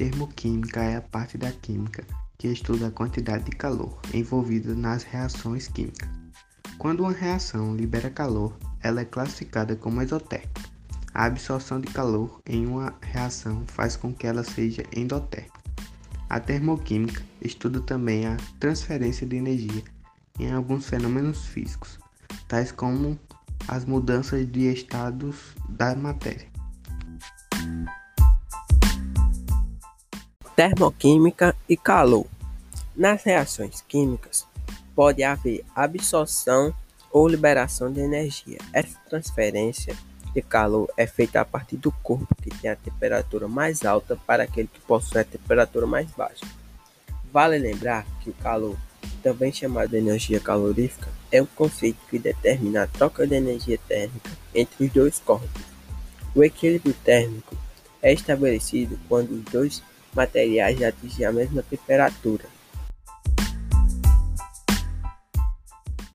Termoquímica é a parte da química que estuda a quantidade de calor envolvida nas reações químicas. Quando uma reação libera calor, ela é classificada como exotérmica. A absorção de calor em uma reação faz com que ela seja endotérmica. A termoquímica estuda também a transferência de energia em alguns fenômenos físicos, tais como as mudanças de estados da matéria. Termoquímica e calor. Nas reações químicas, pode haver absorção ou liberação de energia. Essa transferência de calor é feita a partir do corpo que tem a temperatura mais alta para aquele que possui a temperatura mais baixa. Vale lembrar que o calor, também chamado de energia calorífica, é um conceito que determina a troca de energia térmica entre os dois corpos. O equilíbrio térmico é estabelecido quando os dois materiais atingem a mesma temperatura